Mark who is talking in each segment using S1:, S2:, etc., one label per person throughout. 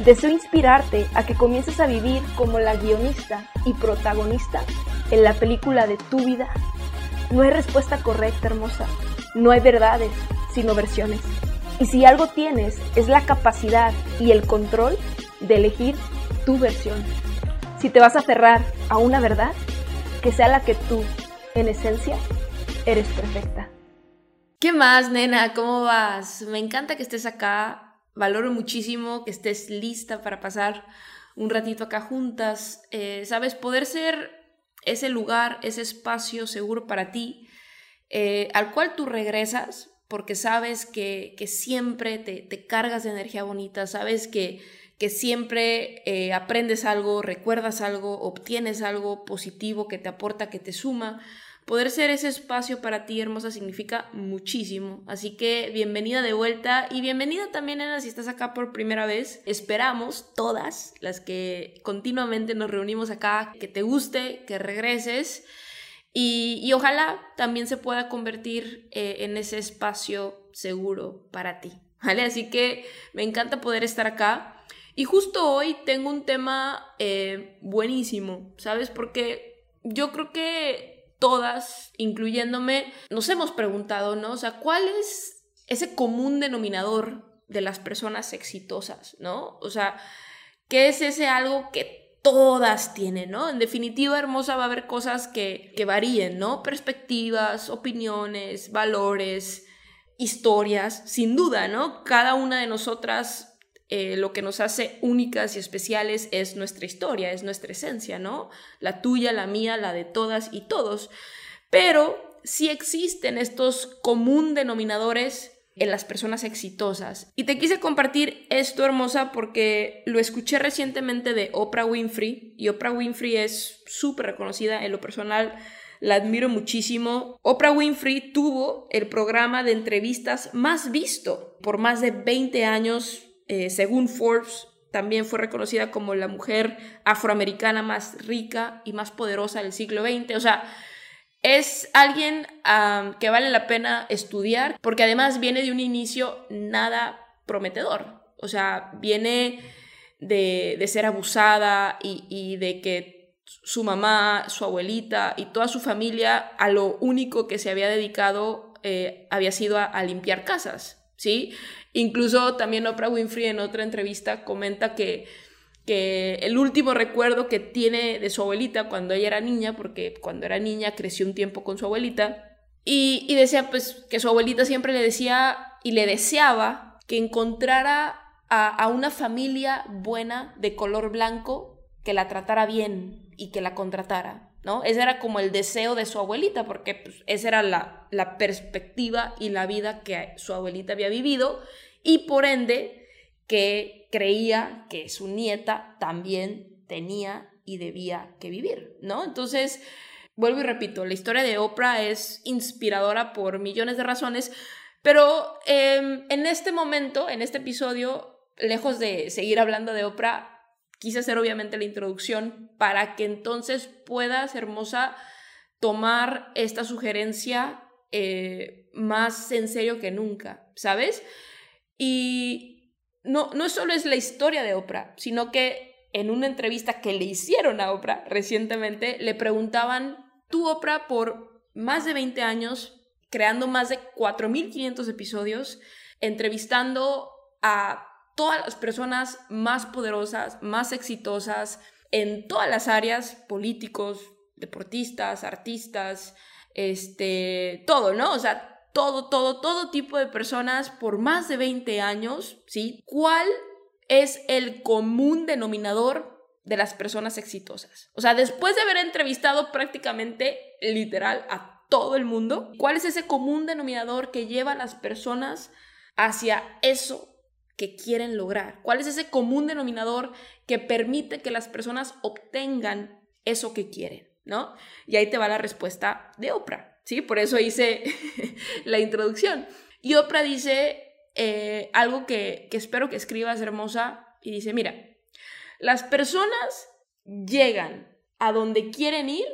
S1: Deseo inspirarte a que comiences a vivir como la guionista y protagonista en la película de tu vida. No hay respuesta correcta, hermosa. No hay verdades, sino versiones. Y si algo tienes, es la capacidad y el control de elegir tu versión. Si te vas a aferrar a una verdad, que sea la que tú, en esencia, eres perfecta.
S2: ¿Qué más, nena? ¿Cómo vas? Me encanta que estés acá. Valoro muchísimo que estés lista para pasar un ratito acá juntas. Eh, Sabes, poder ser ese lugar, ese espacio seguro para ti, eh, al cual tú regresas porque sabes que, siempre te, cargas de energía bonita, sabes que, que siempre eh, aprendes algo, recuerdas algo, obtienes algo positivo que te aporta, que te suma. Poder ser ese espacio para ti, hermosa, significa muchísimo. Así que bienvenida de vuelta y bienvenida también, Ana, si estás acá por primera vez. Esperamos todas las que continuamente nos reunimos acá, que te guste, que regreses y, ojalá también se pueda convertir eh, en ese espacio seguro para ti. ¿Vale? Así que me encanta poder estar acá. Y justo hoy tengo un tema eh, buenísimo, ¿sabes? Porque yo creo que todas, incluyéndome, nos hemos preguntado, ¿no? O sea, ¿cuál es ese común denominador de las personas exitosas, ¿no? O sea, ¿qué es ese algo que todas tienen, ¿no? En definitiva, hermosa, va a haber cosas que, que varíen, ¿no? Perspectivas, opiniones, valores, historias, sin duda, ¿no? Cada una de nosotras eh, lo que nos hace únicas y especiales es nuestra historia, es nuestra esencia, ¿no? La tuya, la mía, la de todas y todos. Pero sí existen estos común denominadores en las personas exitosas. Y te quise compartir esto, hermosa, porque lo escuché recientemente de Oprah Winfrey, y Oprah Winfrey es súper reconocida en lo personal. La admiro muchísimo. Oprah Winfrey tuvo el programa de entrevistas más visto por más de 20 años eh, según Forbes, también fue reconocida como la mujer afroamericana más rica y más poderosa del siglo XX. O sea, es alguien que vale la pena estudiar porque además viene de un inicio nada prometedor. O sea, viene de, ser abusada y, de que su mamá, su abuelita y toda su familia a lo único que se había dedicado eh, había sido a, a limpiar casas. ¿Sí? Incluso también Oprah Winfrey en otra entrevista comenta que, que el último recuerdo que tiene de su abuelita cuando ella era niña, porque cuando era niña creció un tiempo con su abuelita, y, y decía pues que su abuelita siempre le decía y le deseaba que encontrara a, a una familia buena de color blanco que la tratara bien y que la contratara. ¿No? Ese era como el deseo de su abuelita, porque pues, esa era la, la perspectiva y la vida que su abuelita había vivido y por ende que creía que su nieta también tenía y debía que vivir, ¿no? Entonces, vuelvo y repito, la historia de Oprah es inspiradora por millones de razones, pero em, en este momento, en este episodio, lejos de seguir hablando de Oprah, quise hacer obviamente la introducción para que entonces puedas, hermosa, tomar esta sugerencia eh, más en serio que nunca, ¿sabes? Y no, no solo es la historia de Oprah, sino que en una entrevista que le hicieron a Oprah recientemente, le preguntaban, tú Oprah, por más de 20 años, creando más de 4.500 episodios, entrevistando a todas las personas más poderosas, más exitosas en todas las áreas, políticos, deportistas, artistas, este, todo, ¿no? O sea, todo, todo, todo tipo de personas por más de 20 años, ¿sí? ¿Cuál es el común denominador de las personas exitosas? O sea, después de haber entrevistado prácticamente literal a todo el mundo, ¿cuál es ese común denominador que lleva a las personas hacia eso que quieren lograr? ¿Cuál es ese común denominador que permite que las personas obtengan eso que quieren? ¿no? Y ahí te va la respuesta de Oprah, ¿sí? Por eso hice la introducción. Y Oprah dice eh, algo que, que espero que escribas, hermosa, y dice, mira, las personas llegan a donde quieren ir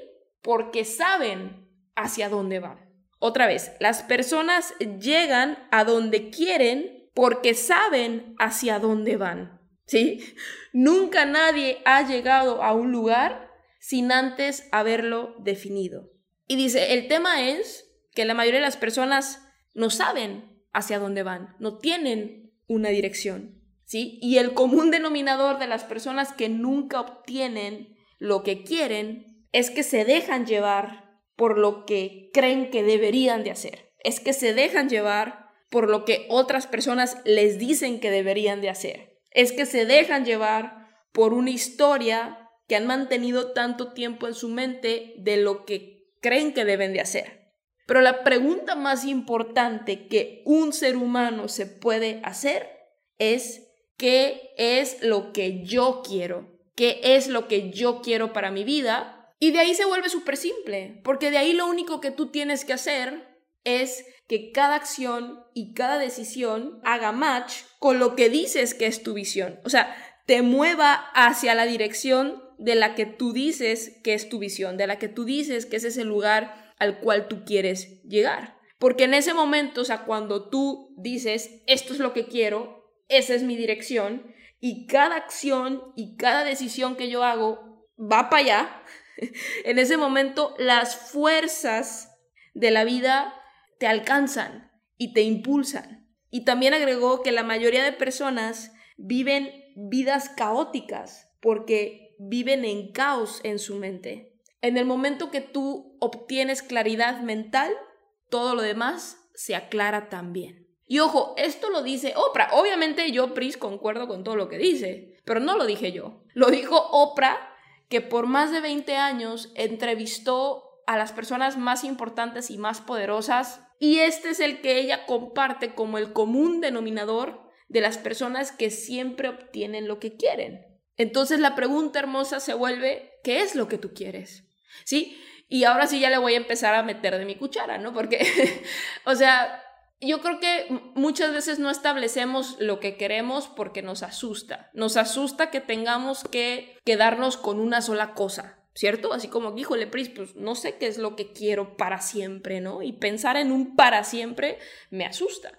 S2: porque saben hacia dónde van. Otra vez, las personas llegan a donde quieren porque saben hacia dónde van. ¿Sí? Nunca nadie ha llegado a un lugar sin antes haberlo definido. Y dice, el tema es que la mayoría de las personas no saben hacia dónde van, no tienen una dirección. ¿Sí? Y el común denominador de las personas que nunca obtienen lo que quieren es que se dejan llevar por lo que creen que deberían de hacer. Es que se dejan llevar por lo que otras personas les dicen que deberían de hacer. Es que se dejan llevar por una historia que han mantenido tanto tiempo en su mente de lo que creen que deben de hacer. Pero la pregunta más importante que un ser humano se puede hacer es ¿qué es lo que yo quiero? ¿Qué es lo que yo quiero para mi vida? Y de ahí se vuelve súper simple, porque de ahí lo único que tú tienes que hacer es que cada acción y cada decisión haga match con lo que dices que es tu visión. O sea, te mueva hacia la dirección de la que tú dices que es tu visión, de la que tú dices que ese es el lugar al cual tú quieres llegar. Porque en ese momento, o sea, cuando tú dices, esto es lo que quiero, esa es mi dirección, y cada acción y cada decisión que yo hago va para allá, en ese momento las fuerzas de la vida te alcanzan y te impulsan. Y también agregó que la mayoría de personas viven vidas caóticas porque viven en caos en su mente. En el momento que tú obtienes claridad mental, todo lo demás se aclara también. Y ojo, esto lo dice Oprah. Obviamente yo, Pris, concuerdo con todo lo que dice, pero no lo dije yo. Lo dijo Oprah que por más de 20 años entrevistó a las personas más importantes y más poderosas y este es el que ella comparte como el común denominador de las personas que siempre obtienen lo que quieren. Entonces la pregunta hermosa se vuelve, ¿qué es lo que tú quieres? ¿Sí? Y ahora sí ya le voy a empezar a meter de mi cuchara, ¿no? Porque, o sea, yo creo que muchas veces no establecemos lo que queremos porque nos asusta. Nos asusta que tengamos que quedarnos con una sola cosa, ¿cierto? Así como, híjole, Pris, pues no sé qué es lo que quiero para siempre, ¿no? Y pensar en un para siempre me asusta.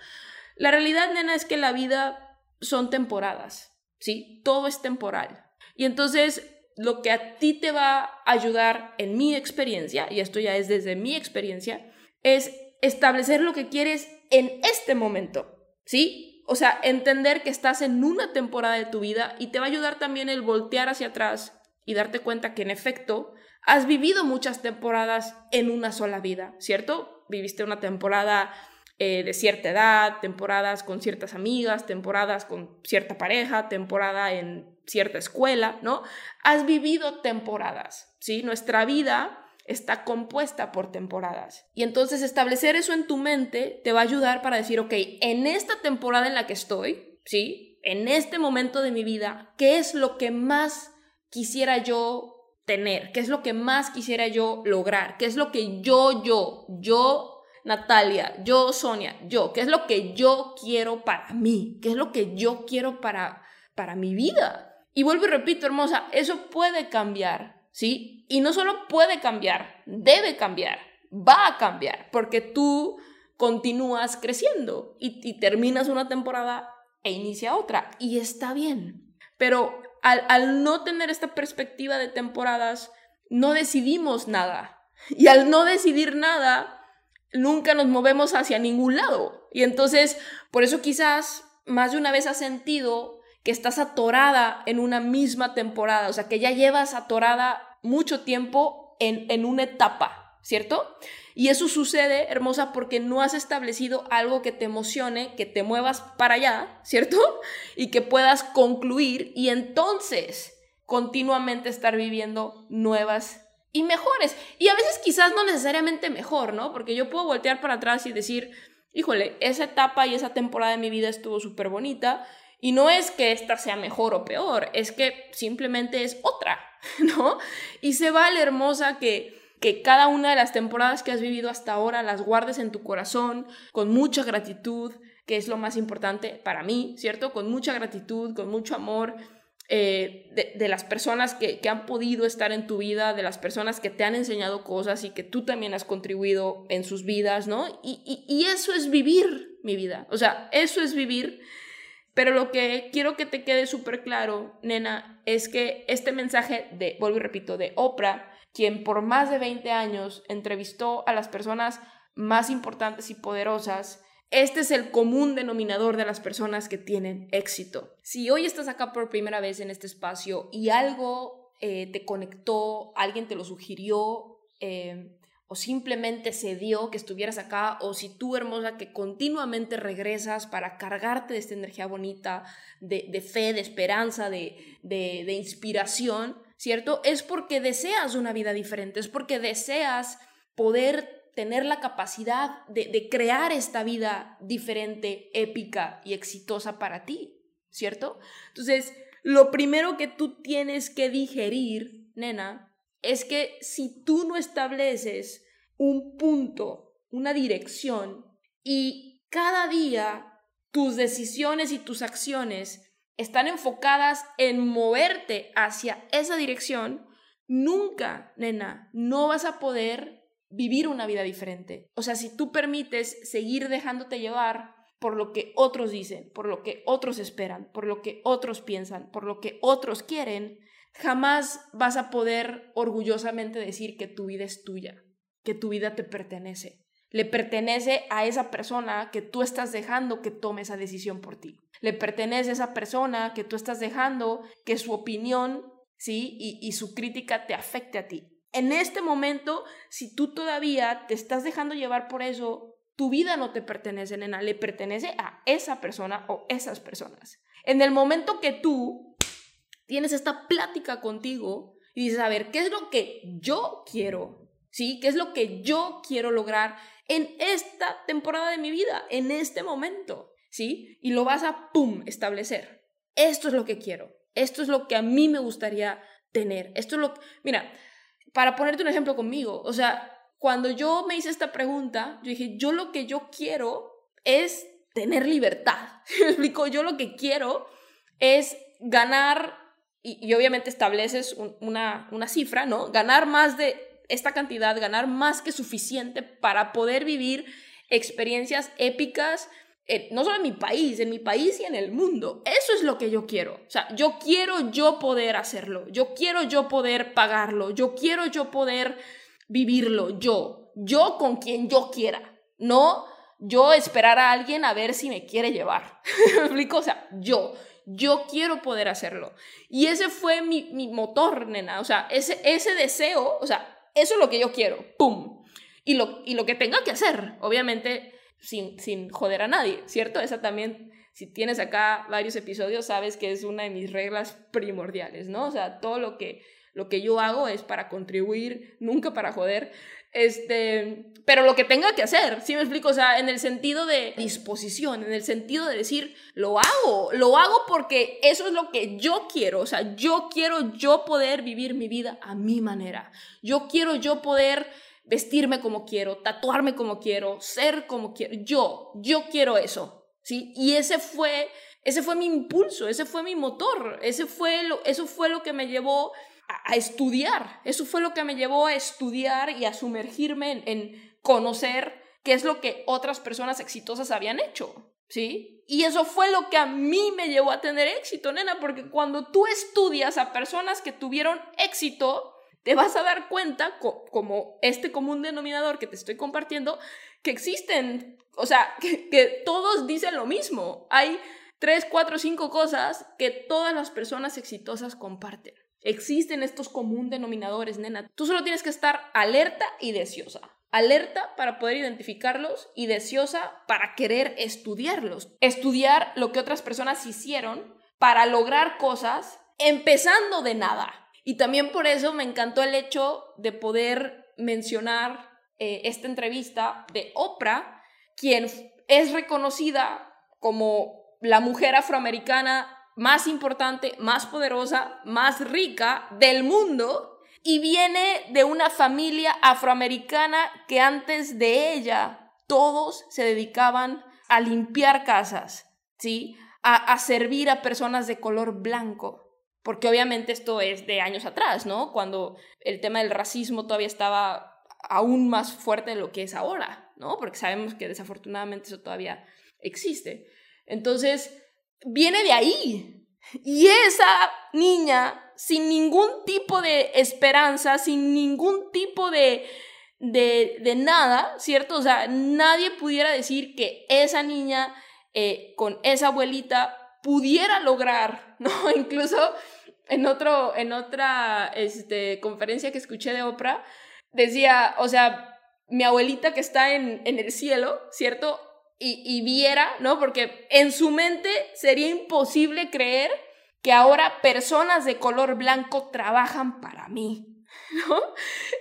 S2: La realidad, nena, es que la vida son temporadas, ¿sí? Todo es temporal. Y entonces, lo que a ti te va a ayudar en mi experiencia, y esto ya es desde mi experiencia, es establecer lo que quieres en este momento, ¿sí? O sea, entender que estás en una temporada de tu vida y te va a ayudar también el voltear hacia atrás y darte cuenta que en efecto has vivido muchas temporadas en una sola vida, ¿cierto? Viviste una temporada eh, de cierta edad, temporadas con ciertas amigas, temporadas con cierta pareja, temporada en cierta escuela, ¿no? Has vivido temporadas, ¿sí? Nuestra vida está compuesta por temporadas. Y entonces establecer eso en tu mente te va a ayudar para decir, ok, en esta temporada en la que estoy, ¿sí? En este momento de mi vida, ¿qué es lo que más quisiera yo tener? ¿Qué es lo que más quisiera yo lograr? ¿Qué es lo que yo, yo, yo, Natalia, yo, Sonia, yo, qué es lo que yo quiero para mí? ¿Qué es lo que yo quiero para, para mi vida? Y vuelvo y repito, hermosa, eso puede cambiar ¿sí? Y no solo puede cambiar, debe cambiar, va a cambiar, porque tú continúas creciendo y, terminas una temporada e inicia otra, y está bien. Pero al, no tener esta perspectiva de temporadas, no decidimos nada. Y al no decidir nada, nunca nos movemos hacia ningún lado. Y entonces, por eso quizás más de una vez has sentido que estás atorada en una misma temporada, o sea, que ya llevas atorada mucho tiempo en, en una etapa, ¿cierto? Y eso sucede, hermosa, porque no has establecido algo que te emocione, que te muevas para allá, ¿cierto? Y que puedas concluir y entonces continuamente estar viviendo nuevas y mejores. Y a veces quizás no necesariamente mejor, ¿no? Porque yo puedo voltear para atrás y decir, híjole, esa etapa y esa temporada de mi vida estuvo súper bonita Y no es que esta sea mejor o peor, es que simplemente es otra, ¿no? Y se vale hermosa que que cada una de las temporadas que has vivido hasta ahora las guardes en tu corazón con mucha gratitud, que es lo más importante para mí, ¿cierto? Con mucha gratitud, con mucho amor. Eh, de, las personas que, han podido estar en tu vida, de las personas que te han enseñado cosas y que tú también has contribuido en sus vidas, ¿no? Y, y eso es vivir mi vida, o sea, eso es vivir. Pero lo que quiero que te quede súper claro, nena, es que este mensaje de, vuelvo y repito, de Oprah, quien por más de 20 años entrevistó a las personas más importantes y poderosas, este es el común denominador de las personas que tienen éxito. Si hoy estás acá por primera vez en este espacio y algo eh, te conectó, alguien te lo sugirió, eh, o simplemente se dio que estuvieras acá, o si tú, hermosa, que continuamente regresas para cargarte de esta energía bonita, de, fe, de esperanza, de, de inspiración, ¿cierto? Es porque deseas una vida diferente, es porque deseas poder tener la capacidad de, crear esta vida diferente, épica y exitosa para ti, ¿cierto? Entonces, lo primero que tú tienes que digerir, nena, es que si tú no estableces un punto, una dirección, y cada día tus decisiones y tus acciones están enfocadas en moverte hacia esa dirección, nunca, nena, no vas a poder vivir una vida diferente. O sea, si tú permites seguir dejándote llevar por lo que otros dicen, por lo que otros esperan, por lo que otros piensan, por lo que otros quieren, jamás vas a poder orgullosamente decir que tu vida es tuya, que tu vida te pertenece. Le pertenece a esa persona que tú estás dejando que tome esa decisión por ti le pertenece a esa persona que tú estás dejando que su opinión, ¿sí? Y, su crítica te afecte a ti. En este momento, si tú todavía te estás dejando llevar por eso, tu vida no te pertenece, nena, le pertenece a esa persona o esas personas. En el momento que tú tienes esta plática contigo y dices, a ver, ¿qué es lo que yo quiero? ¿Sí? ¿Qué es lo que yo quiero lograr en esta temporada de mi vida, en este momento? ¿Sí? Y lo vas a, ¡pum!, establecer. Esto es lo que quiero. Esto es lo que a mí me gustaría tener. Esto es lo que... Mira, para ponerte un ejemplo conmigo, o sea, cuando yo me hice esta pregunta, yo dije, yo lo que yo quiero es tener libertad. ¿Me explico? Yo lo que quiero es ganar, y, obviamente estableces una, una cifra, ¿no? Ganar más de esta cantidad, ganar más que suficiente para poder vivir experiencias épicas no solo en mi país, en mi país y en el mundo. Eso es lo que yo quiero. O sea, yo quiero yo poder hacerlo, yo quiero yo poder pagarlo, yo quiero yo poder vivirlo, yo, yo con quien yo quiera, no yo esperar a alguien a ver si me quiere llevar. ¿Me explico? O sea, yo, yo quiero poder hacerlo. Y ese fue mi, mi motor, nena. O sea, ese, ese deseo, o sea, eso es lo que yo quiero. ¡Pum! Y lo, y lo que tenga que hacer, obviamente sin, sin joder a nadie, ¿cierto? Esa también, si tienes acá varios episodios, sabes que es una de mis reglas primordiales, ¿no? O sea, todo lo que, lo que yo hago es para contribuir, nunca para joder. Este, pero lo que tenga que hacer, ¿sí me explico? O sea, en el sentido de disposición, en el sentido de decir, lo hago, lo hago porque eso es lo que yo quiero, o sea, yo quiero yo poder vivir mi vida a mi manera, yo quiero yo poder vestirme como quiero, tatuarme como quiero, ser como quiero. Yo, yo quiero eso, ¿sí? Y ese fue, ese fue mi impulso, ese fue mi motor, ese fue lo, eso fue lo que me llevó a, estudiar, eso fue lo que me llevó a estudiar y a sumergirme en, en conocer qué es lo que otras personas exitosas habían hecho, ¿sí? Y eso fue lo que a mí me llevó a tener éxito, nena, porque cuando tú estudias a personas que tuvieron éxito, te vas a dar cuenta, como este común denominador que te estoy compartiendo, que existen, o sea, que, todos dicen lo mismo. Hay tres, cuatro, cinco cosas que todas las personas exitosas comparten. Existen estos común denominadores, nena. Tú solo tienes que estar alerta y deseosa. Alerta para poder identificarlos y deseosa para querer estudiarlos. Estudiar lo que otras personas hicieron para lograr cosas empezando de nada. Y también por eso me encantó el hecho de poder mencionar eh, esta entrevista de Oprah, quien es reconocida como la mujer afroamericana más importante, más poderosa, más rica del mundo y viene de una familia afroamericana que antes de ella todos se dedicaban a limpiar casas, ¿sí? A, a servir a personas de color blanco. Porque obviamente esto es de años atrás, ¿no? Cuando el tema del racismo todavía estaba aún más fuerte de lo que es ahora, ¿no? Porque sabemos que desafortunadamente eso todavía existe. Entonces, viene de ahí. Y esa niña, sin ningún tipo de esperanza, sin ningún tipo de, de, de nada, ¿cierto? O sea, nadie pudiera decir que esa niña eh, con esa abuelita pudiera lograr, ¿no? Incluso en, otro, en otra este, conferencia que escuché de Oprah, decía, o sea, mi abuelita que está en, en el cielo, ¿cierto? y, viera, ¿no? Porque en su mente sería imposible creer que ahora personas de color blanco trabajan para mí, ¿no?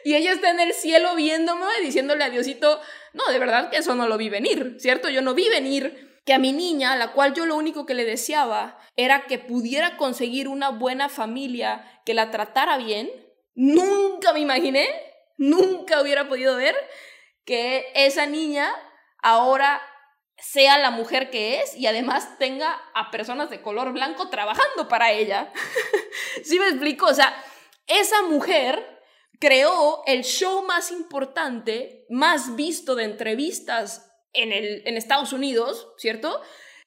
S2: Y ella está en el cielo viéndome y diciéndole a Diosito, no, de verdad que eso no lo vi venir, ¿cierto? Yo no vi venir a mi niña, la cual yo lo único que le deseaba era que pudiera conseguir una buena familia que la tratara bien, nunca me imaginé, nunca hubiera podido ver que esa niña ahora sea la mujer que es y además tenga a personas de color blanco trabajando para ella. ¿Sí me explico? O sea, esa mujer creó el show más importante, más visto de entrevistas en, el, en Estados Unidos, ¿cierto?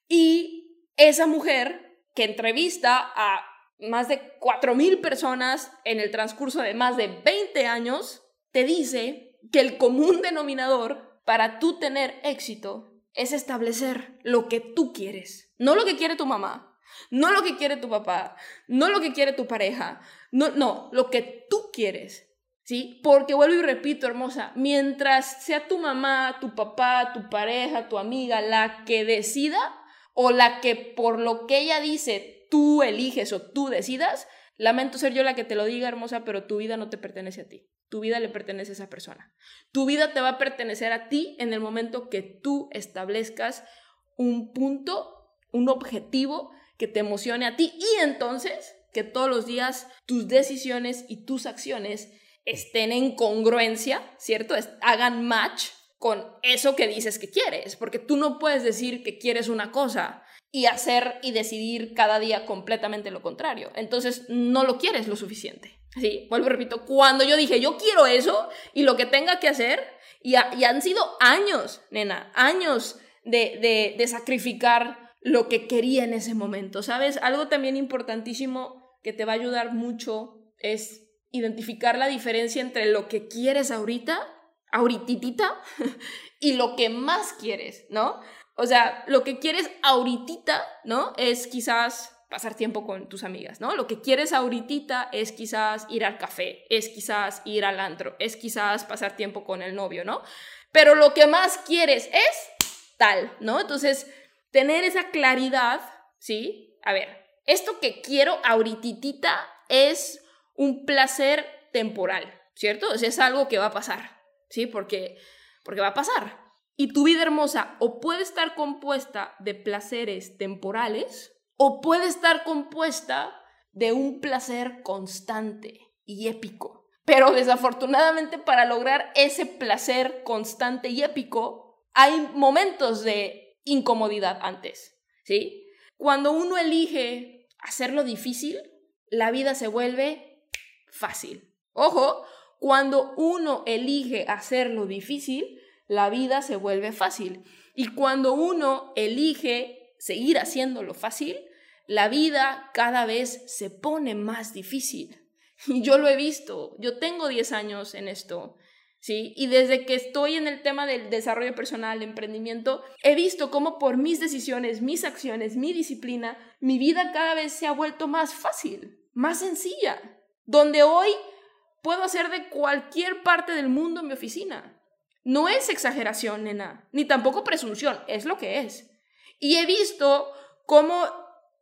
S2: Y esa mujer que entrevista a más de 4.000 personas en el transcurso de más de 20 años, te dice que el común denominador para tú tener éxito es establecer lo que tú quieres, no lo que quiere tu mamá, no lo que quiere tu papá, no lo que quiere tu pareja, no, no, lo que tú quieres. ¿Sí? Porque vuelvo y repito, hermosa, mientras sea tu mamá, tu papá, tu pareja, tu amiga la que decida o la que por lo que ella dice tú eliges o tú decidas, lamento ser yo la que te lo diga, hermosa, pero tu vida no te pertenece a ti. Tu vida le pertenece a esa persona. Tu vida te va a pertenecer a ti en el momento que tú establezcas un punto, un objetivo que te emocione a ti y entonces que todos los días tus decisiones y tus acciones estén en congruencia, ¿cierto? hagan match con eso que dices que quieres, porque tú no puedes decir que quieres una cosa y hacer y decidir cada día completamente lo contrario. Entonces no lo quieres lo suficiente. Sí, vuelvo y repito, cuando yo dije, yo quiero eso y lo que tenga que hacer, y, han sido años, nena, años de, de, sacrificar lo que quería en ese momento, ¿sabes? Algo también importantísimo que te va a ayudar mucho es identificar la diferencia entre lo que quieres ahorita, ahorititita, y lo que más quieres, ¿no? O sea, lo que quieres ahorita, ¿no? Es quizás pasar tiempo con tus amigas, ¿no? Lo que quieres ahorita es quizás ir al café, es quizás ir al antro, es quizás pasar tiempo con el novio, ¿no? Pero lo que más quieres es tal, ¿no? Entonces, tener esa claridad, ¿sí? A ver, esto que quiero ahorita es un placer temporal, ¿cierto? Es algo que va a pasar, ¿sí? Porque, porque va a pasar. Y tu vida hermosa o puede estar compuesta de placeres temporales, o puede estar compuesta de un placer constante y épico. Pero desafortunadamente para lograr ese placer constante y épico hay momentos de incomodidad antes, ¿sí? Cuando uno elige hacerlo difícil, la vida se vuelve fácil. Ojo, cuando uno elige hacerlo difícil, la vida se vuelve fácil. Y cuando uno elige seguir haciéndolo fácil, la vida cada vez se pone más difícil. Y yo lo he visto, yo tengo 10 años en esto, ¿sí? Y desde que estoy en el tema del desarrollo personal, emprendimiento, he visto cómo por mis decisiones, mis acciones, mi disciplina, mi vida cada vez se ha vuelto más fácil, más sencilla, donde hoy puedo hacer de cualquier parte del mundo mi oficina. No es exageración, nena, ni tampoco presunción, es lo que es. Y he visto cómo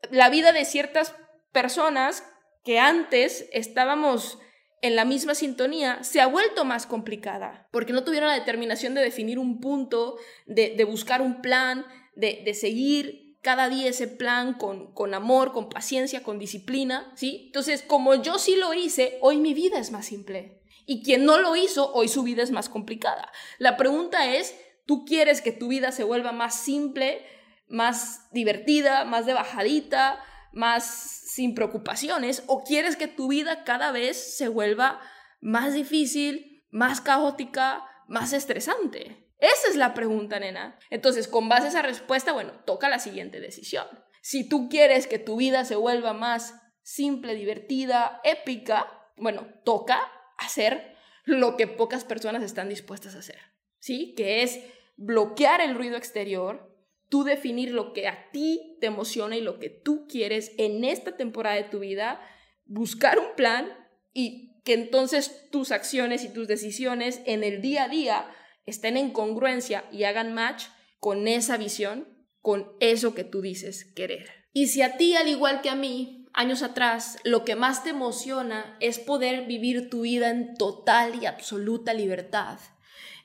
S2: la vida de ciertas personas que antes estábamos en la misma sintonía se ha vuelto más complicada, porque no tuvieron la determinación de definir un punto, de, buscar un plan, de, seguir cada día ese plan con, con amor, con paciencia, con disciplina, ¿sí? Entonces, como yo sí lo hice, hoy mi vida es más simple. Y quien no lo hizo, hoy su vida es más complicada. La pregunta es, ¿tú quieres que tu vida se vuelva más simple, más divertida, más de bajadita, más sin preocupaciones? ¿O quieres que tu vida cada vez se vuelva más difícil, más caótica, más estresante? Esa es la pregunta, nena. Entonces, con base a esa respuesta, bueno, toca la siguiente decisión. Si tú quieres que tu vida se vuelva más simple, divertida, épica, bueno, toca hacer lo que pocas personas están dispuestas a hacer, ¿sí? Que es bloquear el ruido exterior, tú definir lo que a ti te emociona y lo que tú quieres en esta temporada de tu vida, buscar un plan y que entonces tus acciones y tus decisiones en el día a día estén en congruencia y hagan match con esa visión, con eso que tú dices querer. Y si a ti, al igual que a mí, años atrás, lo que más te emociona es poder vivir tu vida en total y absoluta libertad,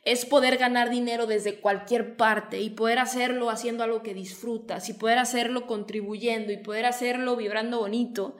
S2: es poder ganar dinero desde cualquier parte y poder hacerlo haciendo algo que disfrutas y poder hacerlo contribuyendo y poder hacerlo vibrando bonito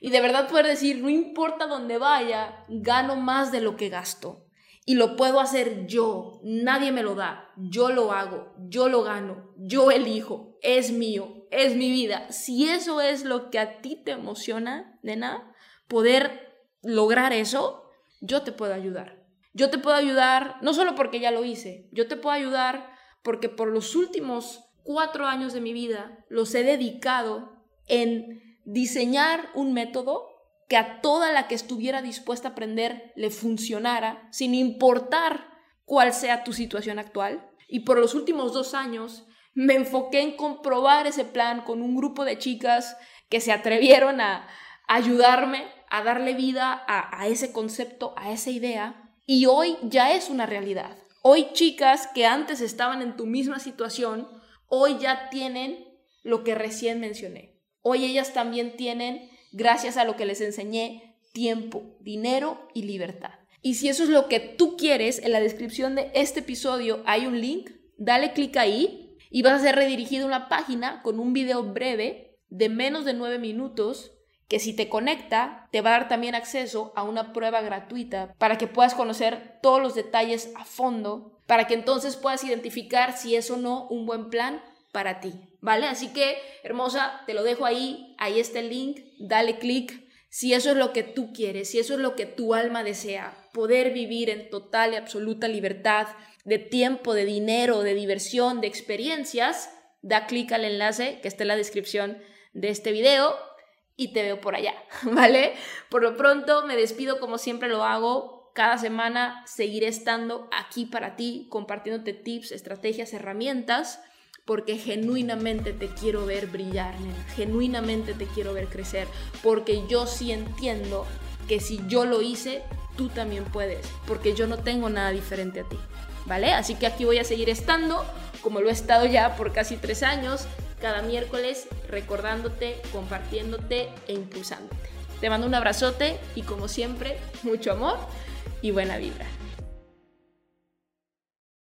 S2: y de verdad poder decir, no importa dónde vaya, gano más de lo que gasto y lo puedo hacer yo, nadie me lo da, yo lo hago, yo lo gano, yo elijo, es mío, es mi vida. Si eso es lo que a ti te emociona, nena, poder lograr eso, yo te puedo ayudar. Yo te puedo ayudar, no solo porque ya lo hice, yo te puedo ayudar porque por los últimos cuatro años de mi vida los he dedicado en diseñar un método que a toda la que estuviera dispuesta a aprender le funcionara, sin importar cuál sea tu situación actual. Y por los últimos dos años me enfoqué en comprobar ese plan con un grupo de chicas que se atrevieron a ayudarme a darle vida a, a ese concepto, a esa idea. Y hoy ya es una realidad. Hoy chicas que antes estaban en tu misma situación, hoy ya tienen lo que recién mencioné. Hoy ellas también tienen gracias a lo que les enseñé, tiempo, dinero y libertad. Y si eso es lo que tú quieres, en la descripción de este episodio hay un link, dale clic ahí y vas a ser redirigido a una página con un video breve de menos de nueve minutos que si te conecta te va a dar también acceso a una prueba gratuita para que puedas conocer todos los detalles a fondo, para que entonces puedas identificar si es o no un buen plan para ti, ¿vale? Así que, hermosa, te lo dejo ahí, ahí está el link, dale clic. Si eso es lo que tú quieres, si eso es lo que tu alma desea, poder vivir en total y absoluta libertad de tiempo, de dinero, de diversión, de experiencias, da clic al enlace que está en la descripción de este video y te veo por allá, ¿vale? Por lo pronto me despido como siempre lo hago. Cada semana seguiré estando aquí para ti, compartiéndote tips, estrategias, herramientas porque genuinamente te quiero ver brillar, genuinamente te quiero ver crecer, porque yo sí entiendo que si yo lo hice, tú también puedes, porque yo no tengo nada diferente a ti, ¿vale? Así que aquí voy a seguir estando, como lo he estado ya por casi tres años, cada miércoles recordándote, compartiéndote e impulsándote. Te mando un abrazote y como siempre, mucho amor y buena vibra.